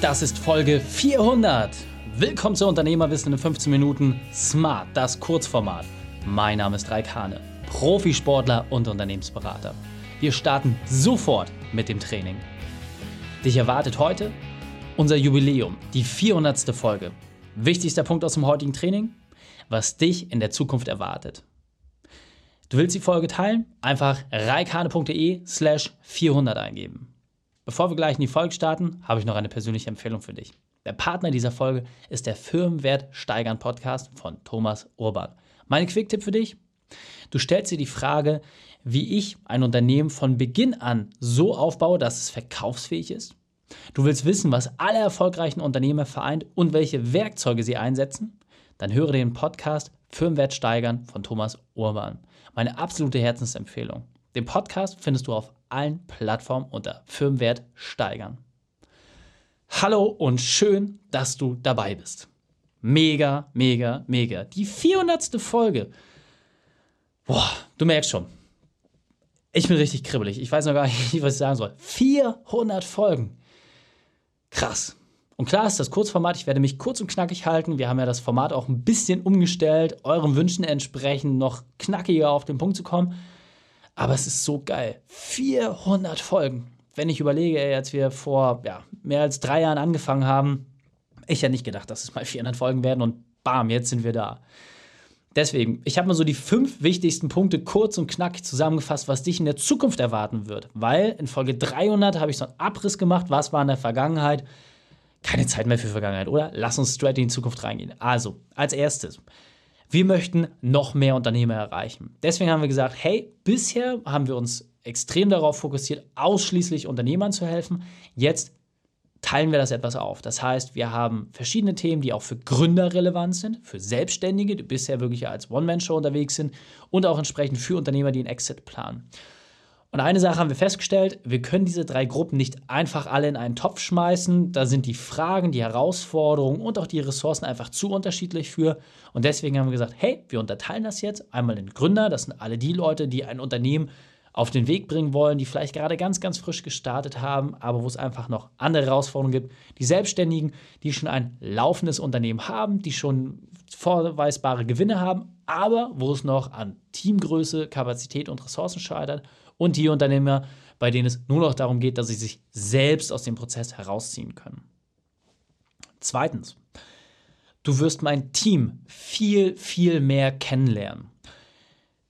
Das ist Folge 400. Willkommen zu Unternehmerwissen in 15 Minuten. Smart, das Kurzformat. Mein Name ist Raik Hane, Profisportler und Unternehmensberater. Wir starten sofort mit dem Training. Dich erwartet heute unser Jubiläum, die 400. Folge. Wichtigster Punkt aus dem heutigen Training, was dich in der Zukunft erwartet. Du willst die Folge teilen? Einfach reikane.de slash 400 eingeben. Bevor wir gleich in die Folge starten, habe ich noch eine persönliche Empfehlung für dich. Der Partner dieser Folge ist der Firmenwert Steigern Podcast von Thomas Urban. Mein Quick-Tipp für dich? Du stellst dir die Frage, wie ich ein Unternehmen von Beginn an so aufbaue, dass es verkaufsfähig ist. Du willst wissen, was alle erfolgreichen Unternehmer vereint und welche Werkzeuge sie einsetzen? Dann höre den Podcast Firmenwert steigern von Thomas Urban. Meine absolute Herzensempfehlung. Den Podcast findest du auf allen Plattformen unter Firmenwert steigern. Hallo und schön, dass du dabei bist. Mega, mega, mega. Die 400. Folge. Boah, du merkst schon. Ich bin richtig kribbelig. Ich weiß noch gar nicht, was ich sagen soll. 400 Folgen. Krass. Und klar ist das Kurzformat, ich werde mich kurz und knackig halten. Wir haben ja das Format auch ein bisschen umgestellt, euren Wünschen entsprechend noch knackiger auf den Punkt zu kommen. Aber es ist so geil. 400 Folgen. Wenn ich überlege, als wir vor ja, mehr als drei Jahren angefangen haben, ich hätte nicht gedacht, dass es mal 400 Folgen werden und bam, jetzt sind wir da. Deswegen, ich habe mal so die fünf wichtigsten Punkte kurz und knackig zusammengefasst, was dich in der Zukunft erwarten wird. Weil in Folge 300 habe ich so einen Abriss gemacht, was war in der Vergangenheit, keine Zeit mehr für Vergangenheit, oder? Lass uns straight in die Zukunft reingehen. Also, als erstes, wir möchten noch mehr Unternehmer erreichen. Deswegen haben wir gesagt, hey, bisher haben wir uns extrem darauf fokussiert, ausschließlich Unternehmern zu helfen. Jetzt teilen wir das etwas auf. Das heißt, wir haben verschiedene Themen, die auch für Gründer relevant sind, für Selbstständige, die bisher wirklich als One-Man-Show unterwegs sind und auch entsprechend für Unternehmer, die einen Exit planen. Und eine Sache haben wir festgestellt, wir können diese drei Gruppen nicht einfach alle in einen Topf schmeißen. Da sind die Fragen, die Herausforderungen und auch die Ressourcen einfach zu unterschiedlich für. Und deswegen haben wir gesagt, hey, wir unterteilen das jetzt einmal in Gründer, das sind alle die Leute, die ein Unternehmen auf den Weg bringen wollen, die vielleicht gerade ganz, ganz frisch gestartet haben, aber wo es einfach noch andere Herausforderungen gibt. Die Selbstständigen, die schon ein laufendes Unternehmen haben, die schon vorweisbare Gewinne haben, aber wo es noch an Teamgröße, Kapazität und Ressourcen scheitert und die Unternehmer, bei denen es nur noch darum geht, dass sie sich selbst aus dem Prozess herausziehen können. Zweitens, du wirst mein Team viel, viel mehr kennenlernen.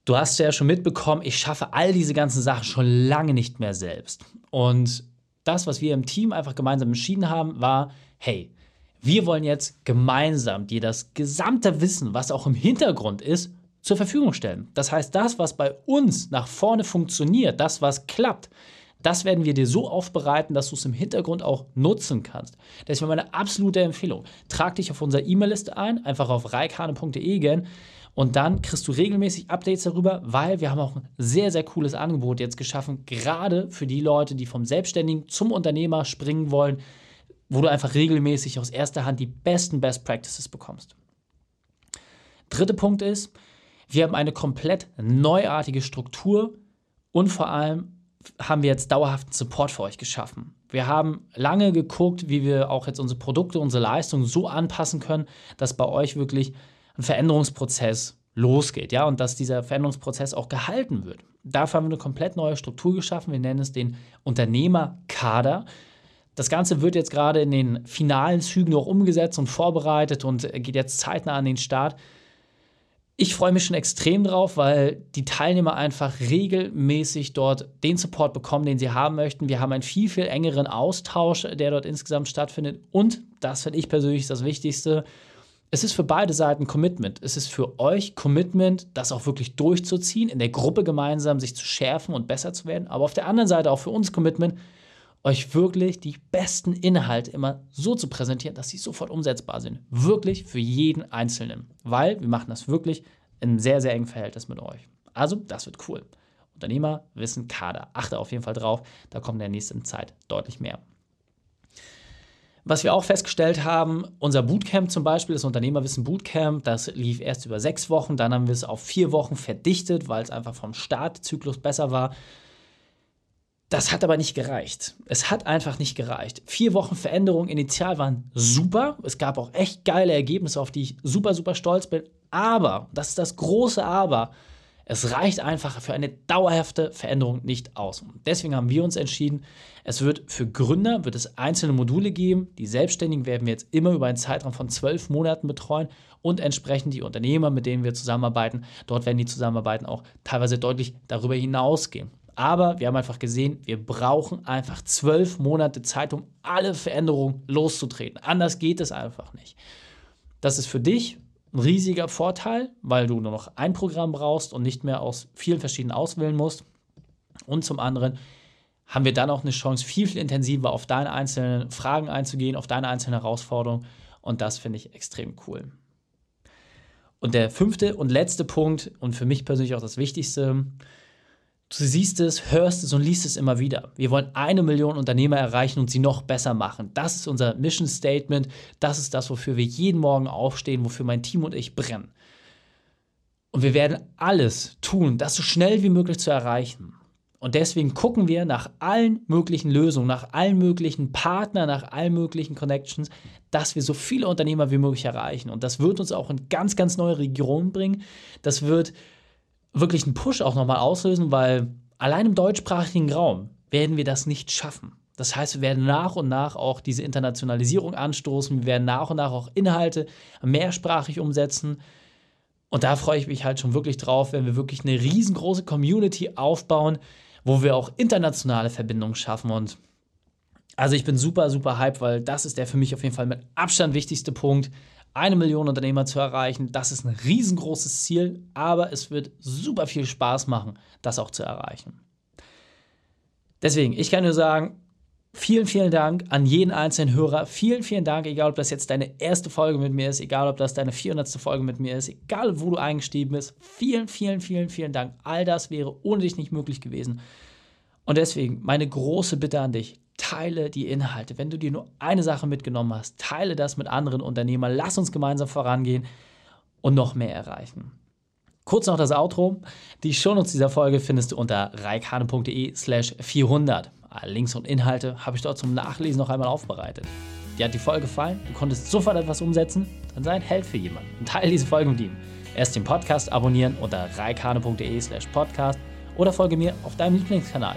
Du hast ja schon mitbekommen, ich schaffe all diese ganzen Sachen schon lange nicht mehr selbst. Und das, was wir im Team einfach gemeinsam entschieden haben, war, hey, wir wollen jetzt gemeinsam dir das gesamte Wissen, was auch im Hintergrund ist, zur Verfügung stellen. Das heißt, das, was bei uns nach vorne funktioniert, das, was klappt, das werden wir dir so aufbereiten, dass du es im Hintergrund auch nutzen kannst. Das ist meine absolute Empfehlung. Trag dich auf unsere E-Mail-Liste ein, einfach auf reikane.de gehen und dann kriegst du regelmäßig Updates darüber, weil wir haben auch ein sehr, sehr cooles Angebot jetzt geschaffen, gerade für die Leute, die vom Selbstständigen zum Unternehmer springen wollen, wo du einfach regelmäßig aus erster Hand die besten Best Practices bekommst. Dritter Punkt ist, wir haben eine komplett neuartige Struktur und vor allem haben wir jetzt dauerhaften Support für euch geschaffen. Wir haben lange geguckt, wie wir auch jetzt unsere Produkte, unsere Leistungen so anpassen können, dass bei euch wirklich ein Veränderungsprozess losgeht, ja, und dass dieser Veränderungsprozess auch gehalten wird. Dafür haben wir eine komplett neue Struktur geschaffen. Wir nennen es den Unternehmerkader. Das Ganze wird jetzt gerade in den finalen Zügen noch umgesetzt und vorbereitet und geht jetzt zeitnah an den Start. Ich freue mich schon extrem drauf, weil die Teilnehmer einfach regelmäßig dort den Support bekommen, den sie haben möchten. Wir haben einen viel, viel engeren Austausch, der dort insgesamt stattfindet. Und, das finde ich persönlich das Wichtigste, es ist für beide Seiten Commitment. Es ist für euch Commitment, das auch wirklich durchzuziehen, in der Gruppe gemeinsam sich zu schärfen und besser zu werden. Aber auf der anderen Seite auch für uns Commitment, euch wirklich die besten Inhalte immer so zu präsentieren, dass sie sofort umsetzbar sind. Wirklich für jeden Einzelnen. Weil wir machen das wirklich in einem sehr, sehr engen Verhältnis mit euch. Also, das wird cool. Unternehmer, Wissen, Kader. Achte auf jeden Fall drauf. Da kommt in der nächsten Zeit deutlich mehr. Was wir auch festgestellt haben, unser Bootcamp zum Beispiel, das Unternehmerwissen Bootcamp, das lief erst über sechs Wochen, dann haben wir es auf vier Wochen verdichtet, weil es einfach vom Startzyklus besser war Das hat aber nicht gereicht. Es hat einfach nicht gereicht. Vier Wochen Veränderung initial waren super. Es gab auch echt geile Ergebnisse, auf die ich super, super stolz bin. Aber, das ist das große Aber, es reicht einfach für eine dauerhafte Veränderung nicht aus. Deswegen haben wir uns entschieden, es wird für Gründer wird es einzelne Module geben. Die Selbstständigen werden wir jetzt immer über einen Zeitraum von zwölf Monaten betreuen und entsprechend die Unternehmer, mit denen wir zusammenarbeiten, dort werden die Zusammenarbeiten auch teilweise deutlich darüber hinausgehen. Aber wir haben einfach gesehen, wir brauchen einfach zwölf Monate Zeit, um alle Veränderungen loszutreten. Anders geht es einfach nicht. Das ist für dich ein riesiger Vorteil, weil du nur noch ein Programm brauchst und nicht mehr aus vielen verschiedenen auswählen musst. Und zum anderen haben wir dann auch eine Chance, viel, viel intensiver auf deine einzelnen Fragen einzugehen, auf deine einzelnen Herausforderungen. Und das finde ich extrem cool. Und der fünfte und letzte Punkt und für mich persönlich auch das Wichtigste, Du siehst es, hörst es und liest es immer wieder. Wir wollen eine Million Unternehmer erreichen und sie noch besser machen. Das ist unser Mission Statement. Das ist das, wofür wir jeden Morgen aufstehen, wofür mein Team und ich brennen. Und wir werden alles tun, das so schnell wie möglich zu erreichen. Und deswegen gucken wir nach allen möglichen Lösungen, nach allen möglichen Partnern, nach allen möglichen Connections, dass wir so viele Unternehmer wie möglich erreichen. Und das wird uns auch in ganz, ganz neue Regionen bringen. Das wird wirklich einen Push auch nochmal auslösen, weil allein im deutschsprachigen Raum werden wir das nicht schaffen. Das heißt, wir werden nach und nach auch diese Internationalisierung anstoßen. Wir werden nach und nach auch Inhalte mehrsprachig umsetzen. Und da freue ich mich halt schon wirklich drauf, wenn wir wirklich eine riesengroße Community aufbauen, wo wir auch internationale Verbindungen schaffen. Und also ich bin super, super hyped, weil das ist der für mich auf jeden Fall mit Abstand wichtigste Punkt eine Million Unternehmer zu erreichen. Das ist ein riesengroßes Ziel, aber es wird super viel Spaß machen, das auch zu erreichen. Deswegen, ich kann nur sagen, vielen, vielen Dank an jeden einzelnen Hörer. Vielen, vielen Dank, egal ob das jetzt deine erste Folge mit mir ist, egal ob das deine 400. Folge mit mir ist, egal wo du eingestiegen bist. Vielen, vielen, vielen, vielen Dank. All das wäre ohne dich nicht möglich gewesen. Und deswegen meine große Bitte an dich, teile die Inhalte. Wenn du dir nur eine Sache mitgenommen hast, teile das mit anderen Unternehmern. Lass uns gemeinsam vorangehen und noch mehr erreichen. Kurz noch das Outro. Die Shownotes dieser Folge findest du unter reikane.de slash 400. Links und Inhalte habe ich dort zum Nachlesen noch einmal aufbereitet. Dir hat die Folge gefallen? Du konntest sofort etwas umsetzen? Dann sei ein Held für jemanden und teile diese Folge mit ihm. Erst den Podcast abonnieren unter reikane.de slash podcast oder folge mir auf deinem Lieblingskanal.